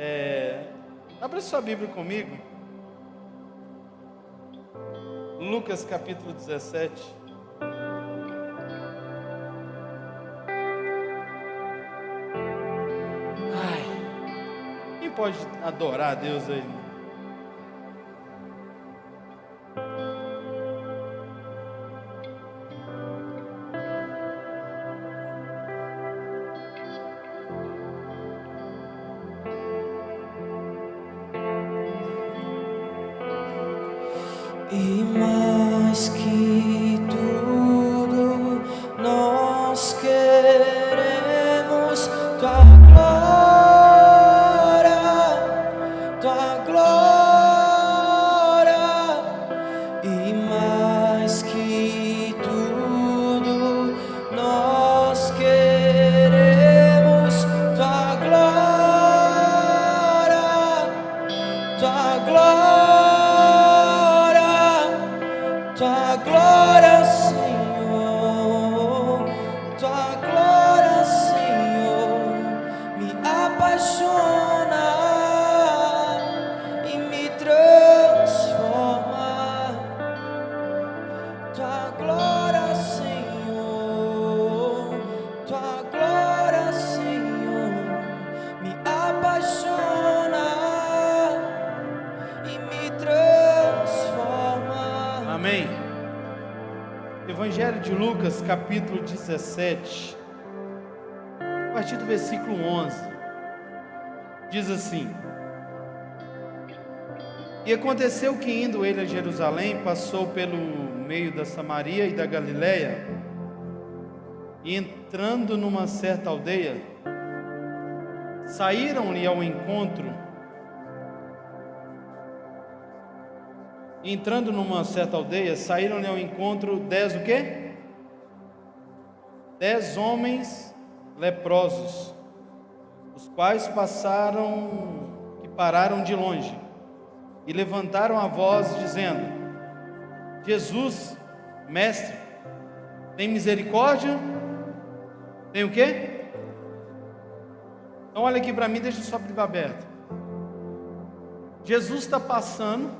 É, abra sua Bíblia comigo. Lucas capítulo 17. Ai, quem pode adorar a Deus aí? Capítulo 17, a partir do versículo 11, diz assim: E aconteceu que indo ele a Jerusalém, passou pelo meio da Samaria e da Galiléia, e entrando numa certa aldeia, saíram-lhe ao encontro, entrando numa certa aldeia, saíram-lhe ao encontro dez o quê? Dez homens leprosos, os quais passaram e pararam de longe e levantaram a voz dizendo: Jesus, mestre, tem misericórdia? Tem o quê? Então olha aqui para mim, deixa só abrir aberto. Jesus está passando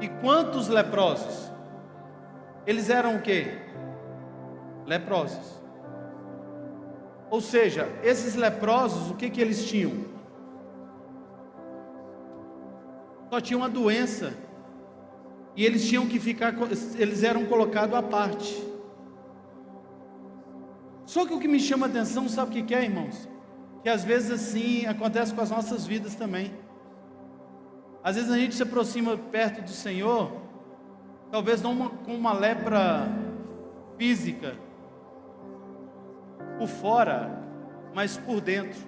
e quantos leprosos? Eles eram o quê? Leprosos. Ou seja, esses leprosos, o que, que eles tinham? Só tinham uma doença. E eles tinham que ficar, eles eram colocados à parte. Só que o que me chama a atenção, sabe o que é, irmãos? Que às vezes assim acontece com as nossas vidas também. Às vezes a gente se aproxima perto do Senhor, talvez não com uma lepra física, por fora, mas por dentro.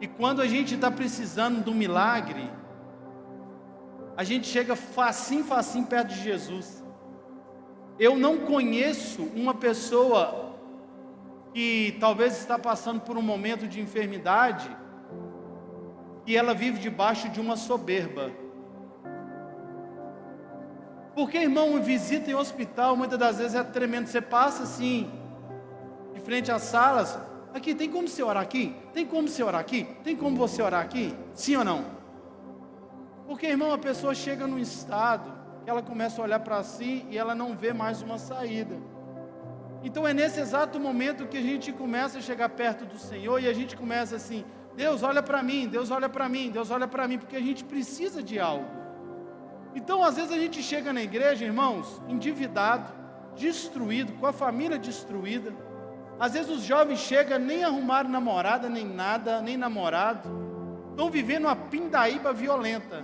E quando a gente está precisando um milagre, a gente chega facinho, facinho perto de Jesus. Eu não conheço uma pessoa que talvez está passando por um momento de enfermidade e ela vive debaixo de uma soberba. Porque, irmão, visita em hospital muitas das vezes é tremendo. Você passa assim, frente às salas. Aqui, tem como você orar aqui? Tem como você orar aqui? Tem como você orar aqui? Sim ou não? Porque, irmão, a pessoa chega num estado que ela começa a olhar para si e ela não vê mais uma saída. Então é nesse exato momento que a gente começa a chegar perto do Senhor e a gente começa assim: Deus olha para mim, Deus olha para mim, Deus olha para mim, porque a gente precisa de algo. Então, às vezes a gente chega na igreja, irmãos, endividado, destruído, com a família destruída às vezes os jovens chegam, nem arrumaram namorada, nem nada, nem namorado. Estão vivendo uma pindaíba violenta.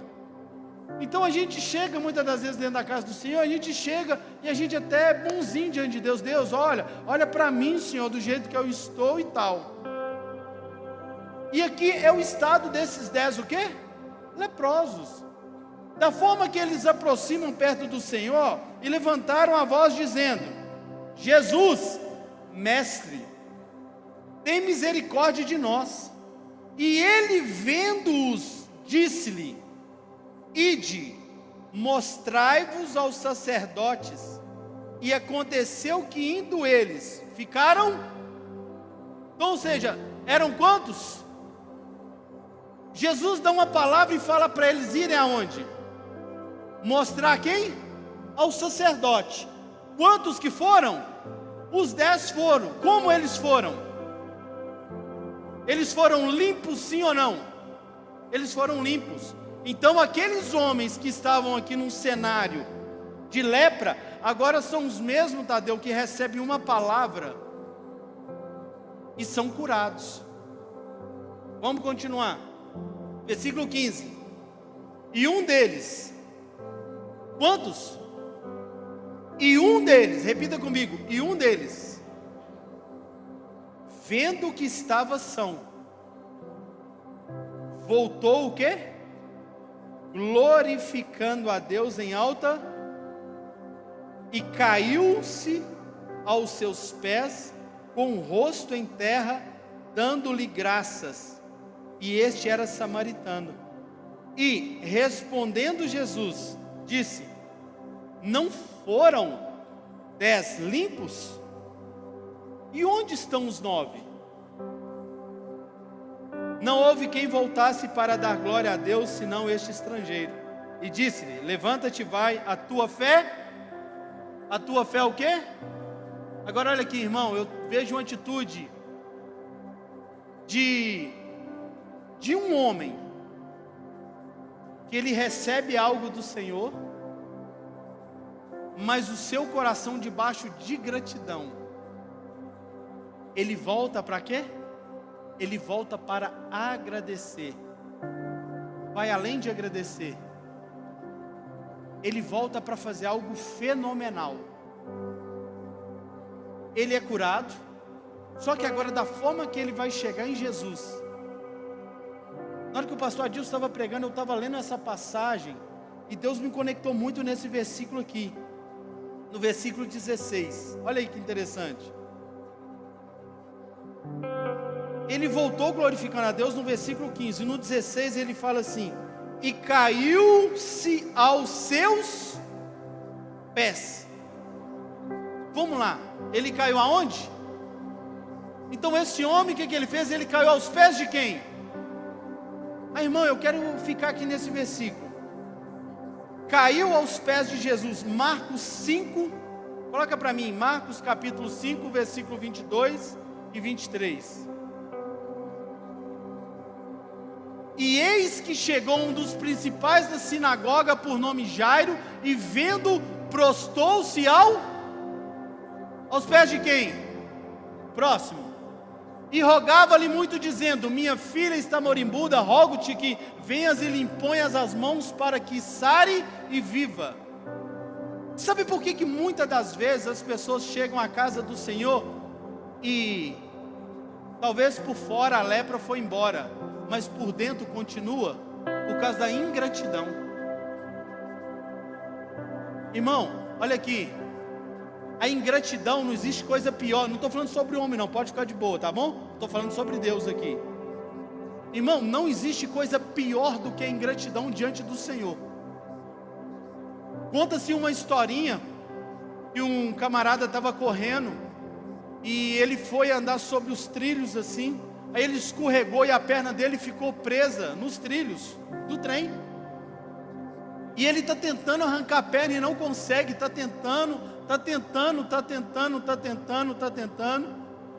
Então a gente chega muitas das vezes dentro da casa do Senhor, a gente chega e a gente até é bonzinho diante de Deus. Deus, olha, olha para mim, Senhor, do jeito que eu estou e tal. E aqui é o estado desses dez, o quê? Leprosos. Da forma que eles aproximam perto do Senhor e levantaram a voz dizendo: Jesus, Mestre, tem misericórdia de nós. E ele, vendo-os, disse-lhe: Ide, mostrai-vos aos sacerdotes. E aconteceu que, indo eles, ficaram. Então, ou seja, eram quantos? Jesus dá uma palavra e fala para eles irem aonde? Mostrar quem? Ao sacerdote. Quantos que foram? Os dez foram. Como eles foram? Eles foram limpos, sim ou não? Eles foram limpos. Então, aqueles homens que estavam aqui num cenário de lepra, agora são os mesmos, Tadeu, que recebem uma palavra e são curados. Vamos continuar. Versículo 15. E um deles, quantos? E um deles, repita comigo, e um deles, vendo que estava são, voltou o quê? Glorificando a Deus em alta, e caiu-se aos seus pés, com o rosto em terra, dando-lhe graças. E este era samaritano. E respondendo Jesus, disse: Não foram dez limpos? E onde estão os nove? Não houve quem voltasse para dar glória a Deus, senão este estrangeiro. E disse-lhe: Levanta-te, vai, a tua fé. A tua fé é o quê? Agora olha aqui, irmão, eu vejo uma atitude de de um homem que ele recebe algo do Senhor, mas o seu coração debaixo de gratidão, ele volta para quê? Ele volta para agradecer. Vai além de agradecer. Ele volta para fazer algo fenomenal. Ele é curado, só que agora da forma que ele vai chegar em Jesus. Na hora que o pastor Adilson estava pregando, eu estava lendo essa passagem e Deus me conectou muito nesse versículo aqui no versículo 16. Olha aí que interessante. Ele voltou glorificando a Deus no versículo 15. No 16 ele fala assim: E caiu-se aos seus pés. Vamos lá. Ele caiu aonde? Então esse homem, o que, que ele fez? Ele caiu aos pés de quem? Ah, irmão, eu quero ficar aqui nesse versículo caiu aos pés de Jesus. Marcos 5, coloca para mim, Marcos capítulo 5, versículo 22 e 23. E eis que chegou um dos principais da sinagoga, por nome Jairo, e vendo, prostou-se ao aos pés de quem? Próximo e rogava-lhe muito, dizendo: Minha filha está moribunda, rogo-te que venhas e lhe imponhas as mãos para que sare e viva. Sabe por que, que muitas das vezes as pessoas chegam à casa do Senhor e talvez por fora a lepra foi embora, mas por dentro continua por causa da ingratidão. Irmão, olha aqui, a ingratidão não existe coisa pior. Não estou falando sobre o homem, não. Pode ficar de boa, tá bom? Estou falando sobre Deus aqui. Irmão, não existe coisa pior do que a ingratidão diante do Senhor. Conta-se uma historinha que um camarada estava correndo e ele foi andar sobre os trilhos assim. Aí ele escorregou e a perna dele ficou presa nos trilhos do trem. E ele está tentando arrancar a perna e não consegue, está tentando, está tentando, está tentando, está tentando, está tentando.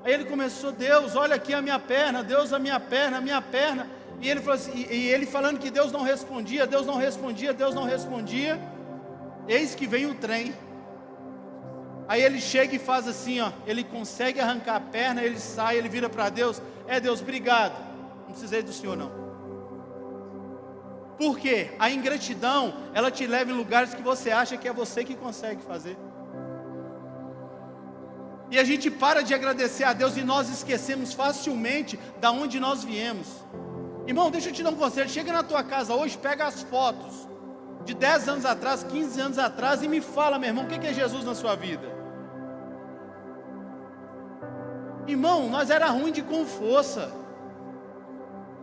Aí ele começou, Deus, olha aqui a minha perna, Deus, a minha perna, a minha perna. E ele, assim, e, e ele falando que Deus não respondia, Deus não respondia, Deus não respondia. Eis que vem o trem. Aí ele chega e faz assim, ó, ele consegue arrancar a perna, ele sai, ele vira para Deus, é Deus, obrigado. Não precisei do Senhor não. Por quê? A ingratidão, ela te leva em lugares que você acha que é você que consegue fazer. E a gente para de agradecer a Deus e nós esquecemos facilmente da onde nós viemos. Irmão, deixa eu te dar um conselho. Chega na tua casa hoje, pega as fotos de 10 anos atrás, 15 anos atrás e me fala, meu irmão, o que é Jesus na sua vida? Irmão, nós era ruim de com força.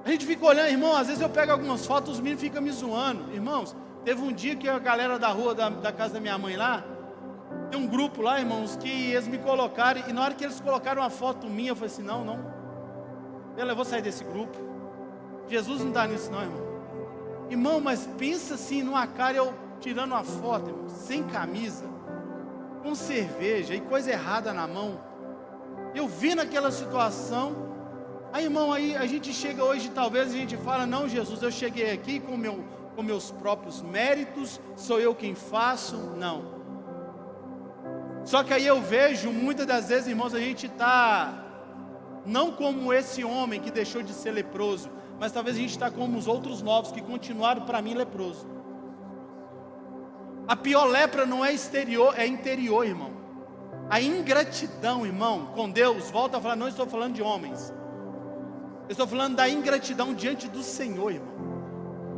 A gente fica olhando, irmão, às vezes eu pego algumas fotos, os meninos ficam me zoando. Irmãos, teve um dia que a galera da rua da, da casa da minha mãe lá, tem um grupo lá, irmãos, que eles me colocaram, e na hora que eles colocaram uma foto minha, eu falei assim: não, não, eu vou sair desse grupo. Jesus não está nisso, não, irmão. Irmão, mas pensa assim numa cara eu tirando uma foto, irmão, sem camisa, com cerveja e coisa errada na mão. Eu vi naquela situação. Aí, irmão, aí a gente chega hoje, talvez a gente fala: Não, Jesus, eu cheguei aqui com, meu, com meus próprios méritos, sou eu quem faço. Não. Só que aí eu vejo, muitas das vezes, irmãos, a gente está não como esse homem que deixou de ser leproso, mas talvez a gente está como os outros novos que continuaram para mim leproso. A pior lepra não é exterior, é interior, irmão. A ingratidão, irmão, com Deus, volta a falar, não estou falando de homens. Eu estou falando da ingratidão diante do Senhor, irmão.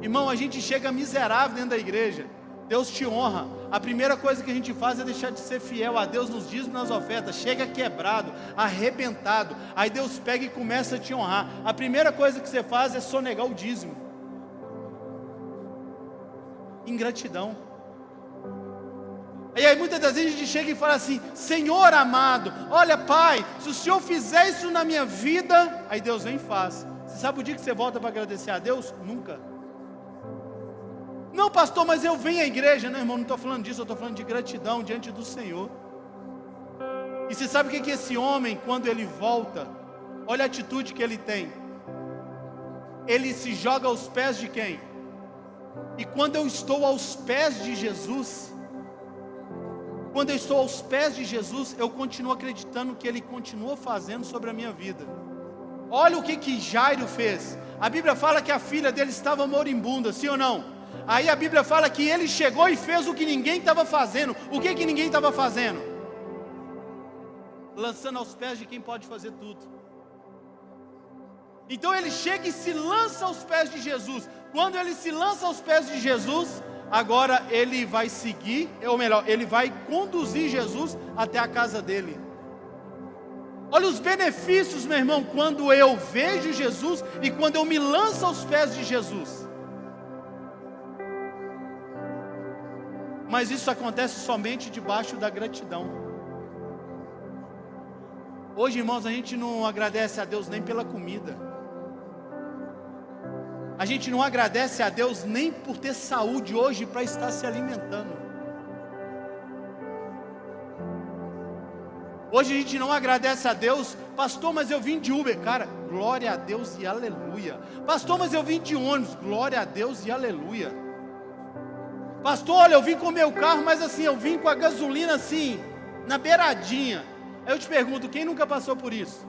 Irmão, a gente chega miserável dentro da igreja. Deus te honra. A primeira coisa que a gente faz é deixar de ser fiel a Deus nos dízimos nas ofertas. Chega quebrado, arrebentado. Aí Deus pega e começa a te honrar. A primeira coisa que você faz é sonegar o dízimo. Ingratidão. E aí muitas das vezes a gente chega e fala assim: Senhor amado, olha Pai, se o Senhor fizer isso na minha vida, aí Deus vem e faz. Você sabe o dia que você volta para agradecer a Deus? Nunca. Não, pastor, mas eu venho à igreja. Não, irmão, não estou falando disso, eu estou falando de gratidão diante do Senhor. E você sabe o que, que esse homem, quando ele volta, olha a atitude que ele tem. Ele se joga aos pés de quem? E quando eu estou aos pés de Jesus, quando eu estou aos pés de Jesus, eu continuo acreditando que Ele continua fazendo sobre a minha vida. Olha o que que Jairo fez. A Bíblia fala que a filha dele estava moribunda, sim ou não? Aí a Bíblia fala que ele chegou e fez o que ninguém estava fazendo. O que que ninguém estava fazendo? Lançando aos pés de quem pode fazer tudo. Então ele chega e se lança aos pés de Jesus. Quando ele se lança aos pés de Jesus, agora ele vai seguir, ou melhor, ele vai conduzir Jesus até a casa dele. Olha os benefícios, meu irmão, quando eu vejo Jesus e quando eu me lanço aos pés de Jesus. Mas isso acontece somente debaixo da gratidão. Hoje, irmãos, a gente não agradece a Deus nem pela comida. A gente não agradece a Deus nem por ter saúde hoje para estar se alimentando. Hoje a gente não agradece a Deus, pastor, mas eu vim de Uber, cara, glória a Deus e aleluia. Pastor, mas eu vim de ônibus, glória a Deus e aleluia. Pastor, olha, eu vim com o meu carro, mas assim, eu vim com a gasolina assim, na beiradinha. Aí eu te pergunto, quem nunca passou por isso?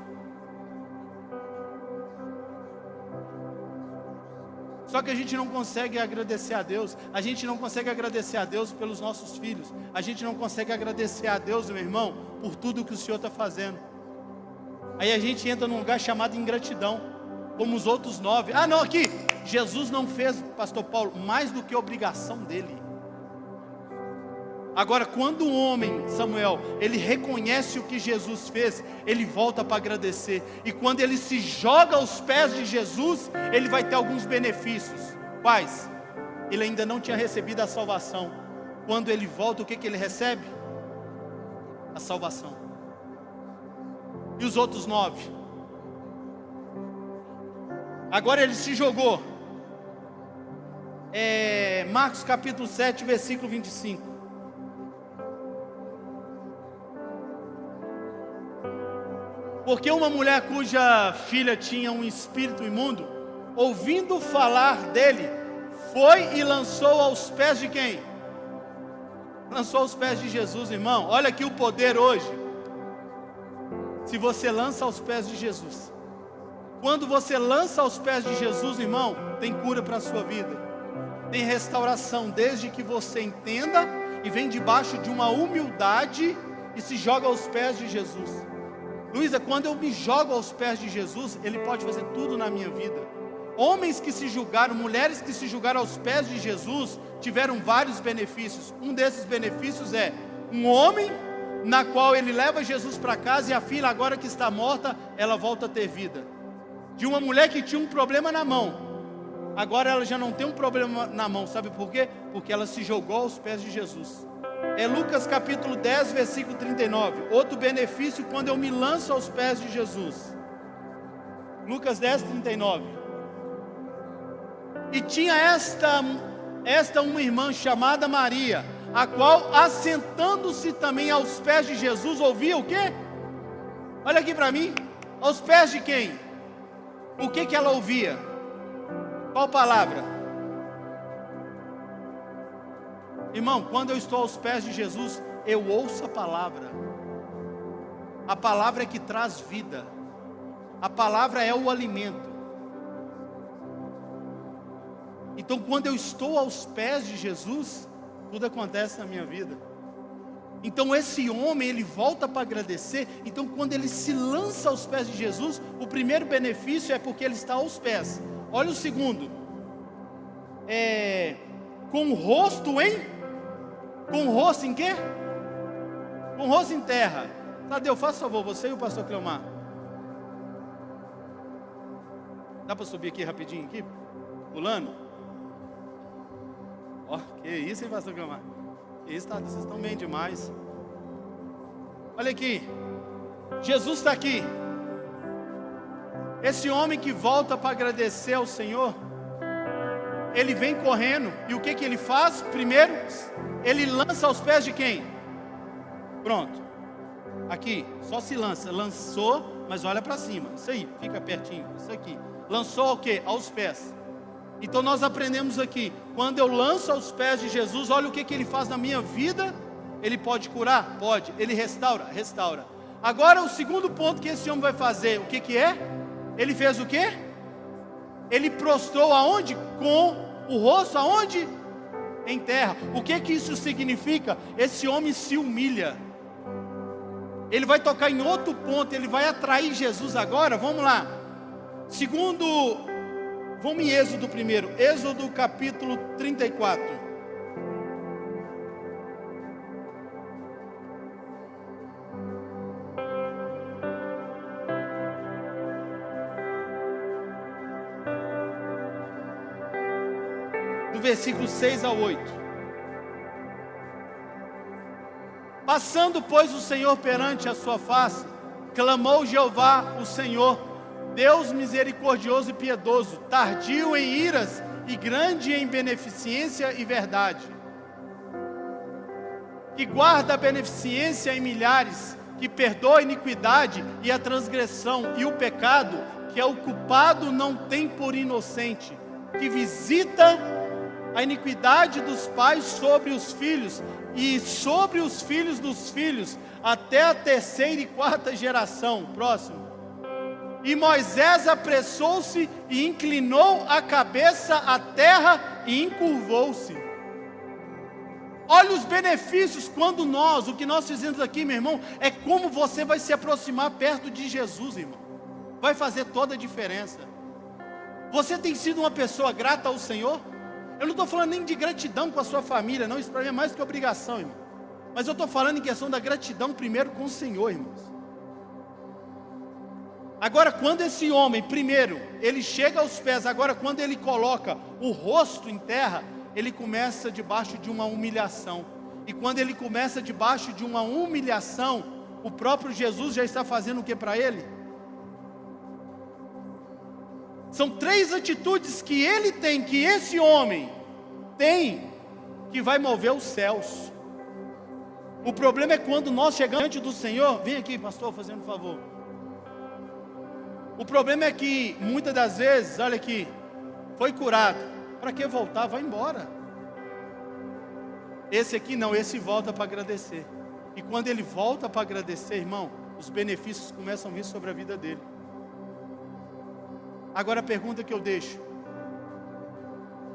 Só que a gente não consegue agradecer a Deus, a gente não consegue agradecer a Deus pelos nossos filhos, a gente não consegue agradecer a Deus, meu irmão, por tudo que o Senhor está fazendo. Aí a gente entra num lugar chamado ingratidão, como os outros nove. Ah, não, aqui, Jesus não fez, Pastor Paulo, mais do que obrigação dele. Agora, quando o homem, Samuel, ele reconhece o que Jesus fez, ele volta para agradecer. E quando ele se joga aos pés de Jesus, ele vai ter alguns benefícios. Quais? Ele ainda não tinha recebido a salvação. Quando ele volta, o que, que ele recebe? A salvação. E os outros nove? Agora ele se jogou. É, Marcos capítulo 7, versículo 25. Porque uma mulher cuja filha tinha um espírito imundo, ouvindo falar dele, foi e lançou aos pés de quem? Lançou aos pés de Jesus, irmão. Olha aqui o poder hoje. Se você lança aos pés de Jesus, quando você lança aos pés de Jesus, irmão, tem cura para a sua vida, tem restauração, desde que você entenda e vem debaixo de uma humildade e se joga aos pés de Jesus. Luísa, quando eu me jogo aos pés de Jesus, Ele pode fazer tudo na minha vida. Homens que se julgaram, mulheres que se julgaram aos pés de Jesus, tiveram vários benefícios. Um desses benefícios é um homem na qual ele leva Jesus para casa e a filha, agora que está morta, ela volta a ter vida. De uma mulher que tinha um problema na mão, agora ela já não tem um problema na mão, sabe por quê? Porque ela se jogou aos pés de Jesus é Lucas capítulo 10, versículo 39. Outro benefício quando eu me lanço aos pés de Jesus. Lucas 10, 39. E tinha esta, esta uma irmã chamada Maria, a qual, assentando-se também aos pés de Jesus, ouvia o quê? Olha aqui para mim, aos pés de quem? O que que ela ouvia? Qual palavra? Irmão, quando eu estou aos pés de Jesus, eu ouço a palavra. A palavra é que traz vida. A palavra é o alimento. Então, quando eu estou aos pés de Jesus, tudo acontece na minha vida. Então, esse homem, ele volta para agradecer. Então, quando ele se lança aos pés de Jesus, o primeiro benefício é porque ele está aos pés. Olha o segundo. É, com o rosto em? Com o rosto em quê? Com o rosto em terra. Tadeu, faça favor, você e o pastor Cleomar. Dá para subir aqui rapidinho aqui? Pulando? Ó, oh, que isso, hein, pastor Gama? Que isso, tá, vocês estão bem demais. Olha aqui, Jesus está aqui. Esse homem que volta para agradecer ao Senhor, ele vem correndo, e o que, que ele faz? Primeiro, ele lança aos pés de quem? Pronto, aqui, só se lança, lançou, mas olha para cima, isso aí, fica pertinho, isso aqui, lançou o que? Aos pés. Então nós aprendemos aqui, quando eu lanço aos pés de Jesus, olha o que, que ele faz na minha vida. Ele pode curar? Pode. Ele restaura? Restaura. Agora o segundo ponto que esse homem vai fazer, o que, que é? Ele fez o que? Ele prostrou aonde? Com o rosto aonde? Em terra. O que que isso significa? Esse homem se humilha. Ele vai tocar em outro ponto, ele vai atrair Jesus agora. Vamos lá. Segundo Vamos em Êxodo primeiro, Êxodo capítulo 34. Do versículo 6 ao 8. Passando, pois, o Senhor perante a sua face, clamou Jeová, o Senhor, Deus misericordioso e piedoso, tardio em iras e grande em beneficência e verdade, que guarda a beneficência em milhares, que perdoa a iniquidade e a transgressão e o pecado, que é o culpado não tem por inocente, que visita a iniquidade dos pais sobre os filhos e sobre os filhos dos filhos, até a terceira e quarta geração. Próximo. E Moisés apressou-se e inclinou a cabeça à terra e encurvou-se. Olha os benefícios quando nós, o que nós fizemos aqui, meu irmão, é como você vai se aproximar perto de Jesus, irmão. Vai fazer toda a diferença. Você tem sido uma pessoa grata ao Senhor? Eu não estou falando nem de gratidão com a sua família, não, isso para mim é mais que obrigação, irmão. Mas eu estou falando em questão da gratidão primeiro com o Senhor, irmãos. Agora, quando esse homem, primeiro, ele chega aos pés, agora, quando ele coloca o rosto em terra, ele começa debaixo de uma humilhação. E quando ele começa debaixo de uma humilhação, o próprio Jesus já está fazendo o que para ele? São três atitudes que ele tem, que esse homem tem, que vai mover os céus. O problema é quando nós chegamos diante do Senhor, vem aqui, pastor, fazendo um favor. O problema é que muitas das vezes, olha aqui, foi curado. Para que voltar? Vai embora. Esse aqui não, esse volta para agradecer. E quando ele volta para agradecer, irmão, os benefícios começam a vir sobre a vida dele. Agora a pergunta que eu deixo: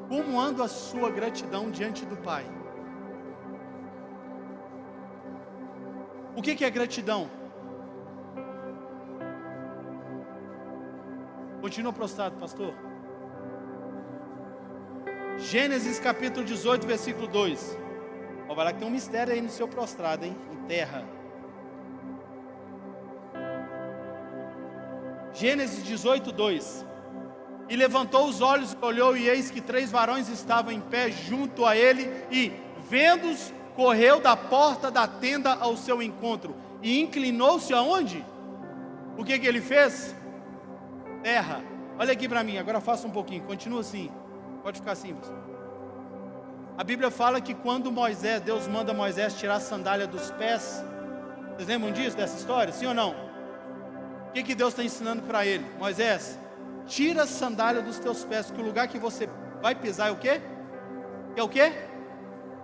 Como anda a sua gratidão diante do Pai? O que, que é gratidão? Continua prostrado, pastor. Gênesis capítulo 18, versículo 2. Ó, vai lá que tem um mistério aí no seu prostrado, hein? Em terra. Gênesis 18, 2. E levantou os olhos, olhou, e eis que três varões estavam em pé junto a ele, e, vendo-os, correu da porta da tenda ao seu encontro, e inclinou-se aonde? O que, que ele fez? terra. Olha aqui para mim, agora faça um pouquinho, continua assim. Pode ficar assim. A Bíblia fala que quando Moisés, Deus manda Moisés tirar a sandália dos pés. Vocês lembram disso, dessa história? Sim ou não? O que, que Deus está ensinando para ele? Moisés, tira a sandália dos teus pés, que o lugar que você vai pisar é o quê? É o quê?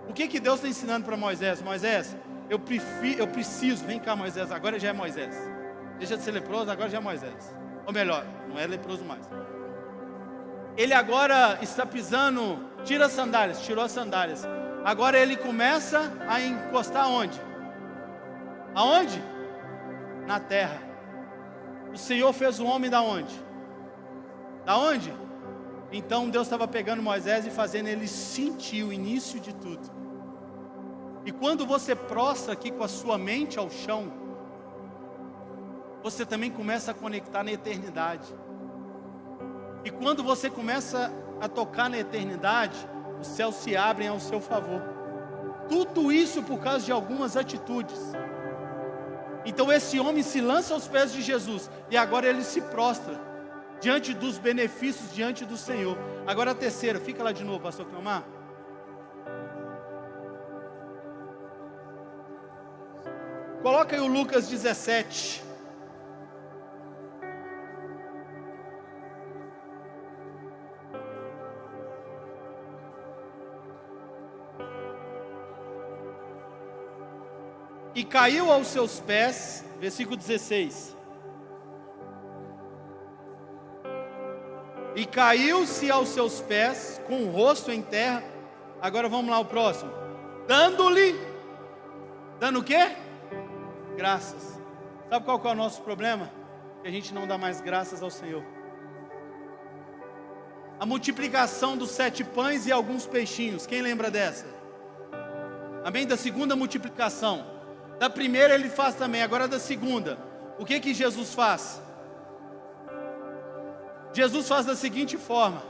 O que, que Deus está ensinando para Moisés? Moisés, eu, prefiro, eu preciso, vem cá Moisés, agora já é Moisés. Deixa de ser leproso, agora já é Moisés. Ou melhor, não é leproso mais. Ele agora está pisando, tira as sandálias, tirou as sandálias. Agora ele começa a encostar onde? Aonde? Na terra. O Senhor fez o homem da onde? Da onde? Então Deus estava pegando Moisés e fazendo ele sentir o início de tudo. E quando você prostra aqui com a sua mente ao chão, você também começa a conectar na eternidade. E quando você começa a tocar na eternidade, os céus se abrem ao seu favor. Tudo isso por causa de algumas atitudes. Então esse homem se lança aos pés de Jesus e agora ele se prostra diante dos benefícios diante do Senhor. Agora a terceira, fica lá de novo, pastor Clamar. Coloca aí o Lucas 17. E caiu aos seus pés, versículo 16. E caiu-se aos seus pés, com o rosto em terra. Agora vamos lá o próximo. Dando-lhe, dando o quê? Graças. Sabe qual é o nosso problema? Que a gente não dá mais graças ao Senhor. A multiplicação dos sete pães e alguns peixinhos. Quem lembra dessa? Amém? Da segunda multiplicação. Da primeira ele faz também, agora da segunda. O que que Jesus faz? Jesus faz da seguinte forma.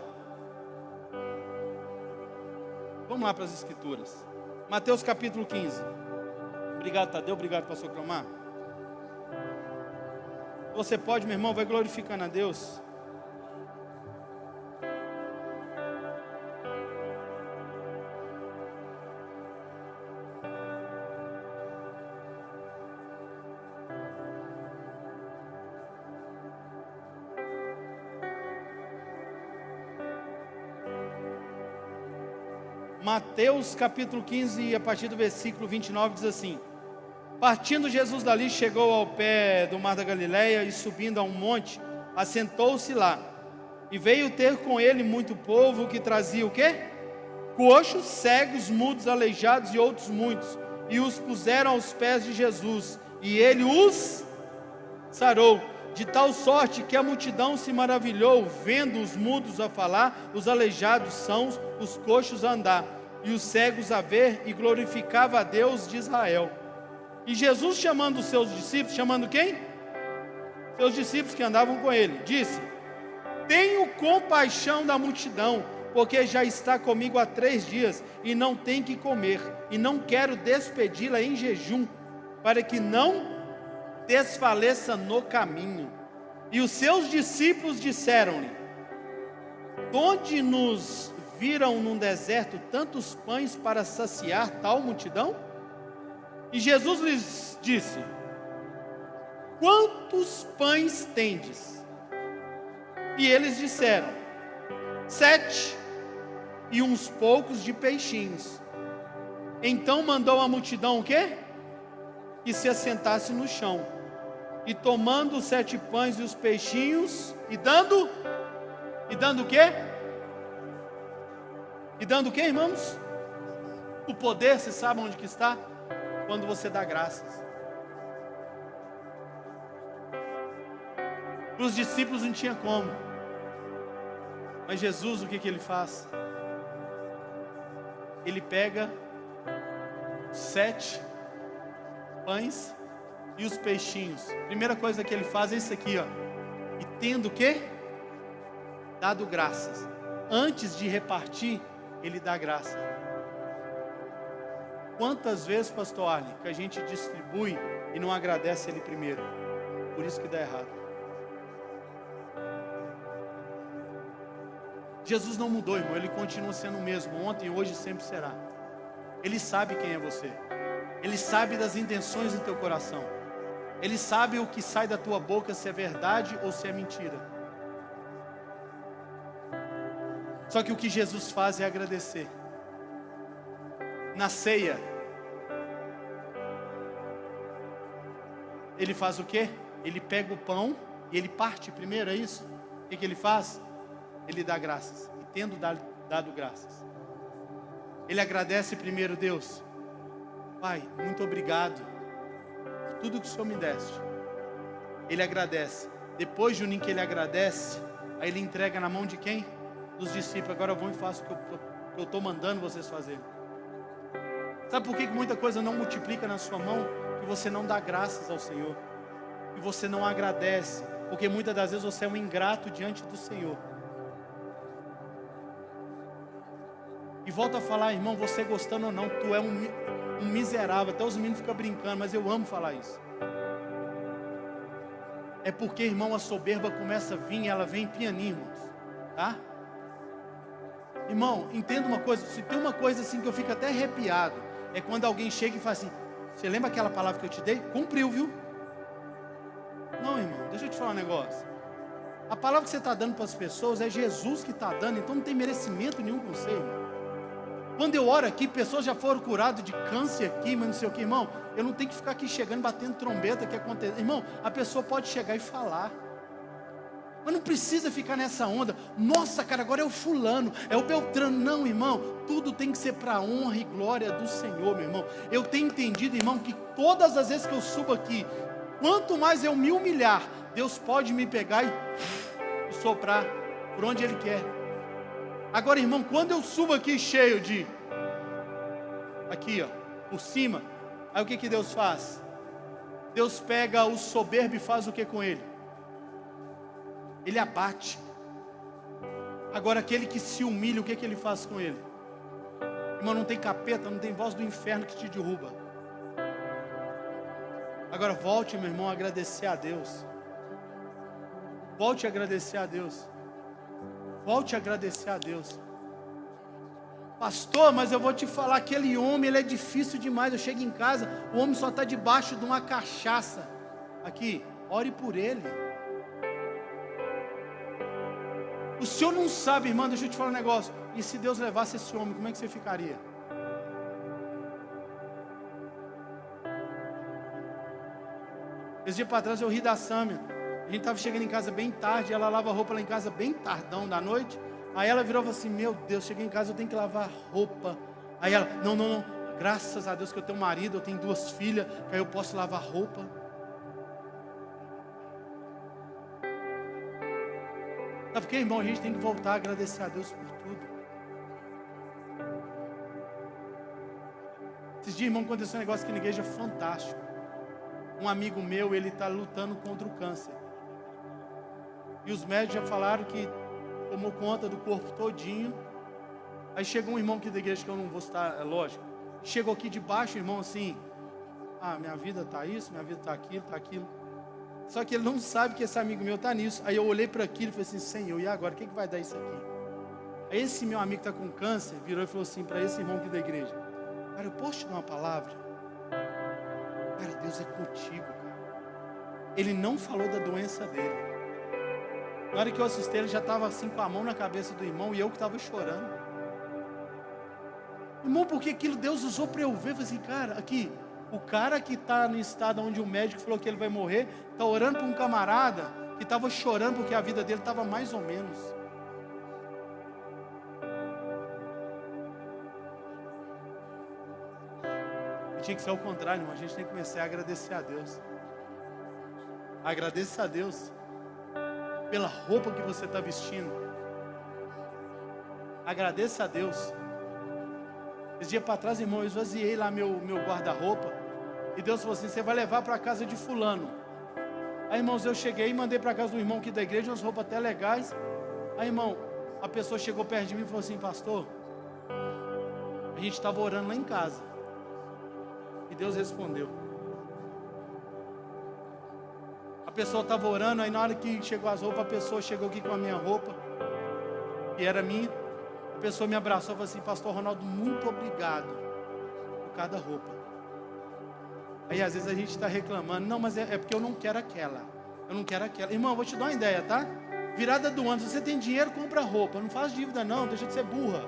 Vamos lá para as escrituras. Mateus capítulo 15. Obrigado, Tadeu. Obrigado, pastor Cromar. Você pode, meu irmão, vai glorificando a Deus. Mateus capítulo 15, a partir do versículo 29, diz assim: Partindo Jesus dali, chegou ao pé do mar da Galileia e subindo a um monte, assentou-se lá. E veio ter com ele muito povo que trazia o quê? Coxos, cegos, mudos, aleijados e outros muitos. E os puseram aos pés de Jesus, e ele os sarou de tal sorte que a multidão se maravilhou, vendo os mudos a falar, os aleijados sãos, os coxos a andar e os cegos a ver, e glorificava a Deus de Israel. E Jesus, chamando os seus discípulos, chamando quem? Seus discípulos que andavam com ele, disse: Tenho compaixão da multidão, porque já está comigo há três dias e não tem que comer, e não quero despedi-la em jejum, para que não desfaleça no caminho. E os seus discípulos disseram-lhe: Onde nos viram num deserto tantos pães para saciar tal multidão? E Jesus lhes disse: Quantos pães tendes? E eles disseram: Sete, e uns poucos de peixinhos. Então mandou a multidão o quê? Que se assentasse no chão. E tomando os sete pães e os peixinhos, e dando, e dando o quê? E dando o que, irmãos? O poder, você sabe onde que está? Quando você dá graças. Para os discípulos não tinha como. Mas Jesus, o que, que ele faz? Ele pega sete pães e os peixinhos. Primeira coisa que ele faz é isso aqui, ó. E tendo o quê? Dado graças. Antes de repartir, ele dá graça. Quantas vezes, pastor Arlen, que a gente distribui e não agradece ele primeiro? Por isso que dá errado. Jesus não mudou, irmão, ele continua sendo o mesmo, ontem, hoje sempre será. Ele sabe quem é você. Ele sabe das intenções do teu coração. Ele sabe o que sai da tua boca, se é verdade ou se é mentira. Só que o que Jesus faz é agradecer. Na ceia, ele faz o quê? Ele pega o pão e ele parte primeiro, é isso? O que, que ele faz? Ele dá graças. E tendo dado, dado graças, ele agradece primeiro Deus. Pai, muito obrigado por tudo que o Senhor me deste. Ele agradece. Depois, Juninho, que ele agradece, aí ele entrega na mão de quem? Dos discípulos. Agora eu vou e faço o que eu estou mandando vocês fazerem. Sabe por que muita coisa não multiplica na sua mão? Que você não dá graças ao Senhor. Que você não agradece. Porque muitas das vezes você é um ingrato diante do Senhor. E volta a falar, irmão, você gostando ou não, tu é um, um miserável. Até os meninos ficam brincando, mas eu amo falar isso. É porque, irmão, a soberba começa a vir, ela vem pianinho, irmãos. Tá? Irmão, entenda uma coisa, se tem uma coisa assim que eu fico até arrepiado, é quando alguém chega e fala assim: Você lembra aquela palavra que eu te dei? Cumpriu, viu? Não, irmão, deixa eu te falar um negócio. A palavra que você está dando para as pessoas é Jesus que está dando, então não tem merecimento nenhum com você, irmão. Quando eu oro aqui, pessoas já foram curadas de câncer aqui, mas não sei o que, irmão. Eu não tenho que ficar aqui chegando, batendo trombeta que acontece. Irmão, a pessoa pode chegar e falar. Mas não precisa ficar nessa onda. Nossa, cara, agora é o fulano, é o Beltrano. Não, irmão. Tudo tem que ser para a honra e glória do Senhor, meu irmão. Eu tenho entendido, irmão, que todas as vezes que eu subo aqui, quanto mais eu me humilhar, Deus pode me pegar e, soprar por onde Ele quer. Agora, irmão, quando eu subo aqui cheio de. Aqui, ó, por cima. Aí o que, que Deus faz? Deus pega o soberbo e faz o que com ele? Ele abate. Agora, aquele que se humilha, o que, que ele faz com ele? Irmão, não tem capeta, não tem voz do inferno que te derruba. Agora, volte, meu irmão, a agradecer a Deus. Volte a agradecer a Deus. Volte a agradecer a Deus. Pastor, mas eu vou te falar, aquele homem, ele é difícil demais. Eu chego em casa, o homem só está debaixo de uma cachaça. Aqui, ore por ele. O senhor não sabe, irmão, deixa eu te falar um negócio. E se Deus levasse esse homem, como é que você ficaria? Esse dia para trás eu ri da Sâmia. A gente estava chegando em casa bem tarde, ela lava roupa lá em casa bem tardão da noite. Aí ela virou assim: Meu Deus, cheguei em casa, eu tenho que lavar roupa. Aí ela: Não, não, não. Graças a Deus que eu tenho um marido, eu tenho duas filhas, que aí eu posso lavar roupa. Sabe por quê, irmão? A gente tem que voltar a agradecer a Deus por tudo. Esses dias, irmão, aconteceu um negócio aqui na igreja fantástico. Um amigo meu, ele está lutando contra o câncer. E os médicos já falaram que tomou conta do corpo todinho. Aí chegou um irmão aqui da igreja que eu não vou estar, é lógico. Chegou aqui de baixo, irmão, assim. Ah, minha vida está isso, minha vida está aquilo, está aquilo. Só que ele não sabe que esse amigo meu está nisso. Aí eu olhei para aquilo e falei assim, Senhor, e agora? O que, que vai dar isso aqui? Esse meu amigo está com câncer virou e falou assim para esse irmão aqui da igreja: Cara, eu posso te dar uma palavra? Cara, Deus é contigo, cara. Ele não falou da doença dele. Na hora que eu assisti, ele já estava assim com a mão na cabeça do irmão e eu que estava chorando. Irmão, porque aquilo Deus usou para eu ver, eu falei assim, cara, aqui, o cara que está no estado onde o médico falou que ele vai morrer, está orando para um camarada que estava chorando porque a vida dele estava mais ou menos. Tinha que ser o contrário, irmão. A gente tem que começar a agradecer a Deus. Agradeça a Deus pela roupa que você está vestindo. Agradeça a Deus. Esse dia para trás, irmão, eu esvaziei lá meu, meu guarda-roupa. E Deus falou assim: você vai levar para a casa de fulano. Aí, irmãos, eu cheguei e mandei para casa do irmão aqui da igreja umas roupas até legais. Aí, irmão, a pessoa chegou perto de mim e falou assim: Pastor, a gente estava orando lá em casa. E Deus respondeu. A pessoa estava orando, aí na hora que chegou as roupas, a pessoa chegou aqui com a minha roupa. que era minha. A pessoa me abraçou e falou assim: Pastor Ronaldo, muito obrigado por cada roupa. Aí às vezes a gente está reclamando, não, mas é, é, porque eu não quero aquela. Eu não quero aquela. Irmão, vou te dar uma ideia, tá? Virada do ano, se você tem dinheiro, compra roupa. Não faz dívida, não, deixa de ser burra.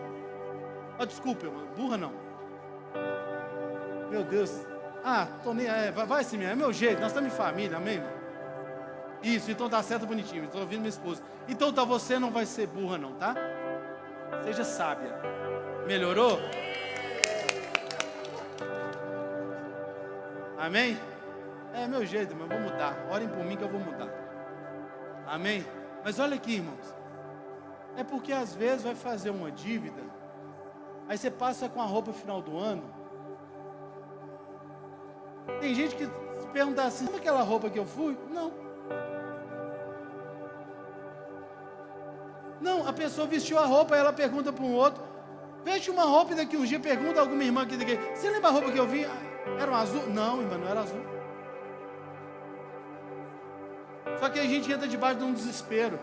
Oh, desculpa, irmão, burra não. Meu Deus. Ah, tô nem. É, vai, vai sim, é meu jeito, nós estamos em família, amém? Isso, então tá certo bonitinho. Estou ouvindo minha esposa. Então tá, você não vai ser burra, não, tá? Seja sábia. Melhorou? Amém? É meu jeito, mas eu vou mudar. Orem por mim que eu vou mudar. Amém? Mas olha aqui, irmãos. É porque às vezes vai fazer uma dívida. Aí você passa com a roupa no final do ano. Tem gente que se pergunta assim: sabe aquela roupa que eu fui? Não. Não, a pessoa vestiu a roupa, ela pergunta para um outro. Veste uma roupa daqui um dia pergunta a alguma irmã que daqui. Você lembra a roupa que eu vi? Era um azul? Não, irmã, não era azul. Só que a gente entra debaixo de um desespero.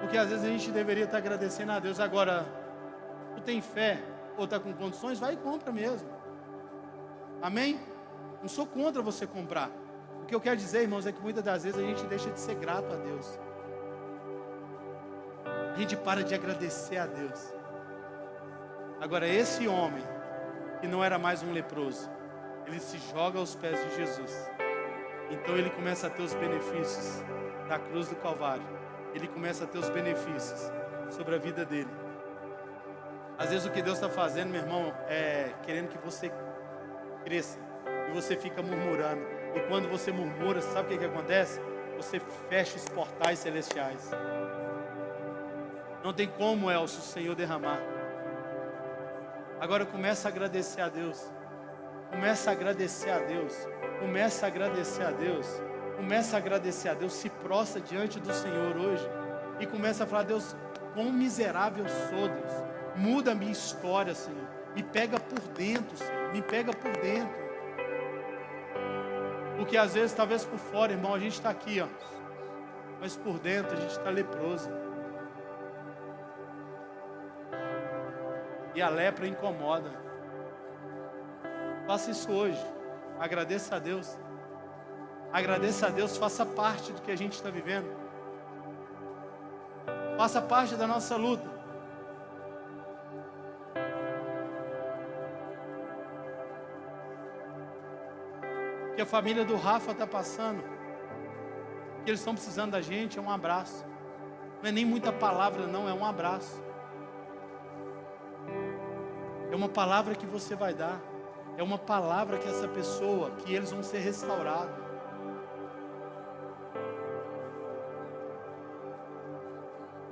Porque às vezes a gente deveria estar agradecendo a Deus. Agora, tu tem fé ou está com condições, vai e compra mesmo. Amém? Não sou contra você comprar. O que eu quero dizer, irmãos, é que muitas das vezes a gente deixa de ser grato a Deus. A gente para de agradecer a Deus. Agora, esse homem, que não era mais um leproso, ele se joga aos pés de Jesus. Então ele começa a ter os benefícios da cruz do Calvário. Ele começa a ter os benefícios sobre a vida dele. Às vezes o que Deus está fazendo, meu irmão, é querendo que você cresça. E você fica murmurando. E quando você murmura, sabe o que, que acontece? Você fecha os portais celestiais. Não tem como, Elcio, o Senhor derramar. Agora começa a agradecer a Deus. Começa a agradecer a Deus. Começa a agradecer a Deus. Começa a agradecer a Deus. Se prostra diante do Senhor hoje. E começa a falar, Deus, quão miserável sou, Deus. Muda a minha história, Senhor. Me pega por dentro, Senhor. Me pega por dentro. Porque às vezes, talvez por fora, irmão, a gente está aqui, ó. Mas por dentro a gente está leproso. E a lepra incomoda. Faça isso hoje. Agradeça a Deus. Agradeça a Deus, faça parte do que a gente está vivendo. Faça parte da nossa luta. Que a família do Rafa está passando. Que eles estão precisando da gente, é um abraço. Não é nem muita palavra, não, é um abraço. Uma palavra que você vai dar. É uma palavra que essa pessoa, que eles vão ser restaurados.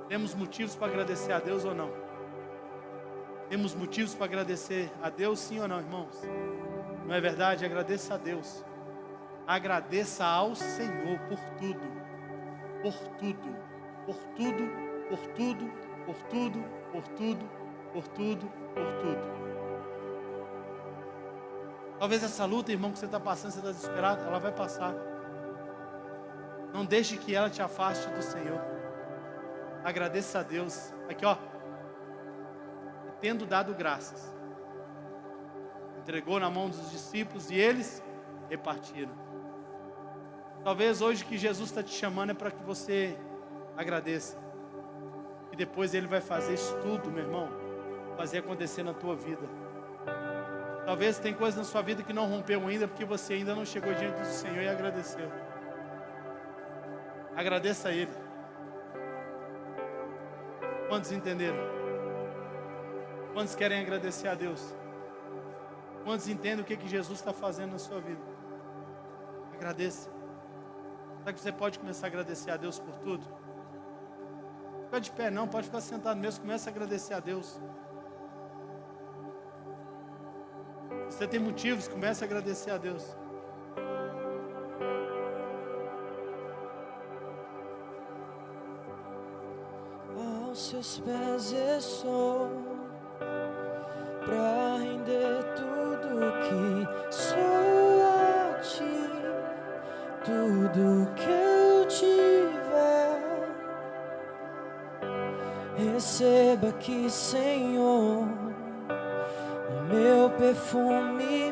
Temos motivos para agradecer a Deus ou não? Temos motivos para agradecer a Deus, sim ou não, irmãos? Não é verdade? Agradeça a Deus. Agradeça ao Senhor por tudo. Por tudo. Por tudo, por tudo, por tudo, por tudo, por tudo, por tudo. Talvez essa luta, irmão, que você está passando, você está desesperado, ela vai passar. Não deixe que ela te afaste do Senhor. Agradeça a Deus. Aqui, ó. Tendo dado graças. Entregou na mão dos discípulos e eles repartiram. Talvez hoje que Jesus está te chamando é para que você agradeça. E depois Ele vai fazer isso tudo, meu irmão, fazer acontecer na tua vida. Talvez tem coisas na sua vida que não rompeu ainda porque você ainda não chegou diante do Senhor e agradeceu. Agradeça a Ele. Quantos entenderam? Quantos querem agradecer a Deus? Quantos entendem o que, que Jesus está fazendo na sua vida? Agradeça. Será que você pode começar a agradecer a Deus por tudo? Fica de pé não, pode ficar sentado mesmo, comece a agradecer a Deus. Você tem motivos, comece a agradecer a Deus. Aos seus pés estou para render tudo que sou a ti, tudo que eu tiver. Receba aqui, Senhor, meu perfume,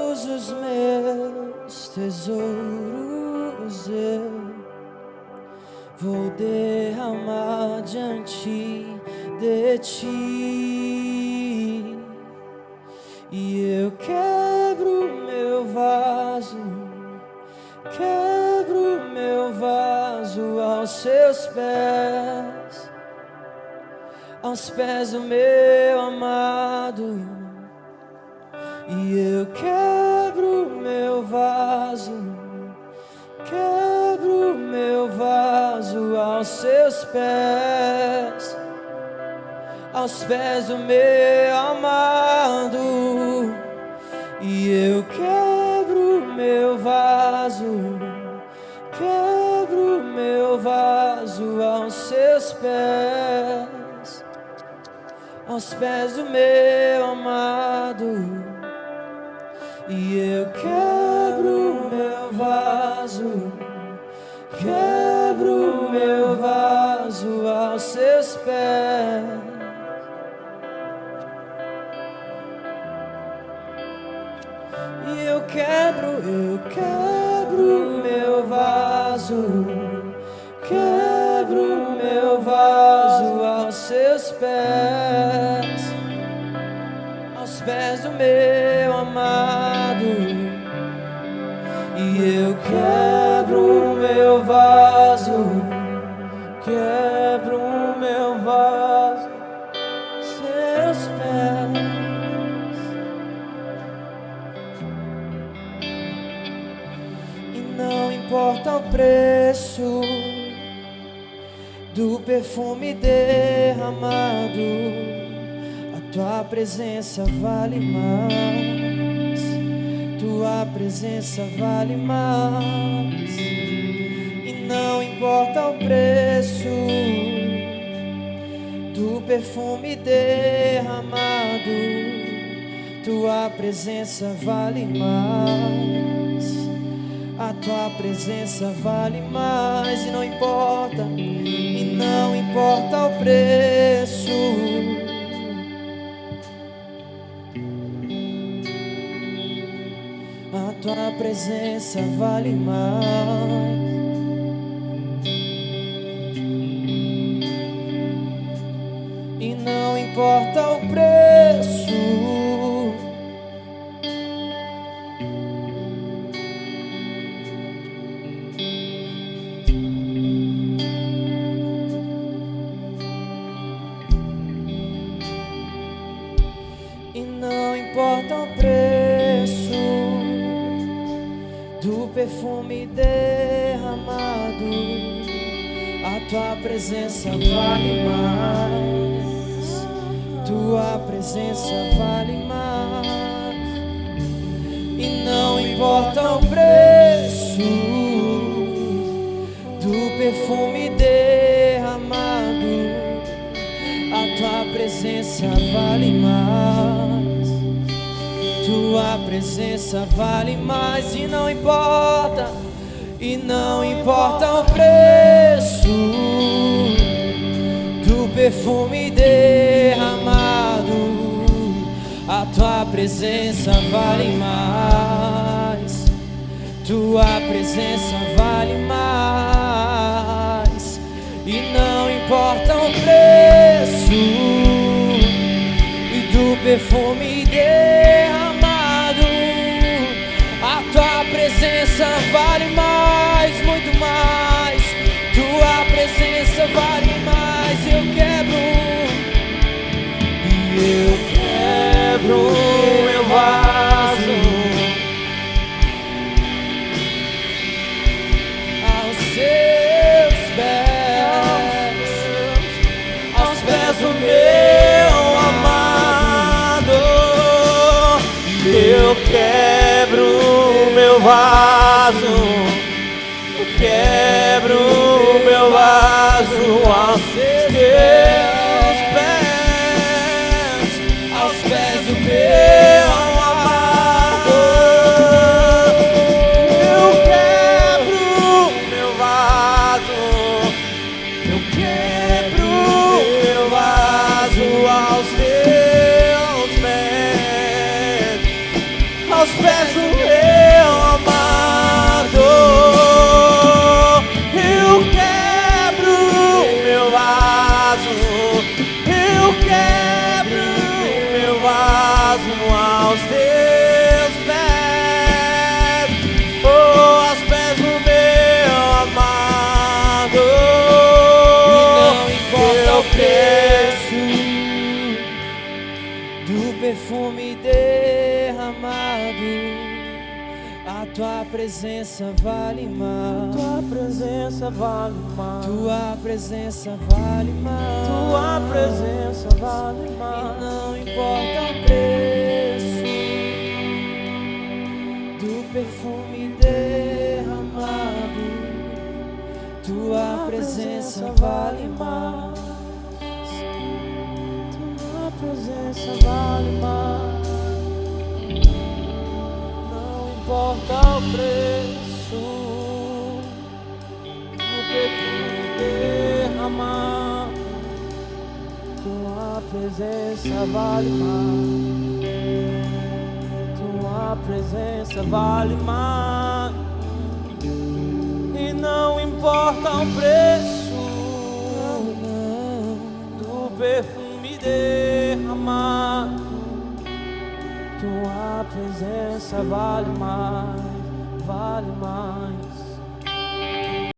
todos os meus tesouros eu vou derramar diante de ti. E eu quebro meu vaso, quebro meu vaso aos seus pés, aos pés do meu amado. E eu quebro meu vaso, quebro meu vaso aos seus pés, aos pés do meu amado. E eu quebro meu vaso, quebro meu vaso aos seus pés, aos pés do meu amado. E eu quebro meu vaso, quebro meu vaso aos seus pés. E eu quebro, eu quebro meu vaso, quebro meu vaso aos seus pés, aos pés do meu eu quebro meu vaso, quebro meu vaso, seus pés. E não importa o preço do perfume derramado, a tua presença vale mais. Tua presença vale mais. E não importa o preço do perfume derramado, tua presença vale mais. A tua presença vale mais e não importa, e não importa o preço. Tua presença vale mais. E não importa o preço. Perfume derramado. A tua presença vale mais. Tua presença vale mais. E não importa o preço e do perfume derramado. A tua presença vale mais, vaso, perfume derramado. A tua presença vale mais. Tua presença vale mais. Tua presença vale mais. Tua presença vale E mais. não importa o preço do perfume derramado. Tua presença vale mais. Presença vale mais. Não importa o preço do perfume derramado. Tua presença vale mais. Tua presença vale mais. E não importa o preço do perfume derramado. Tua presença vale mais, vale mais.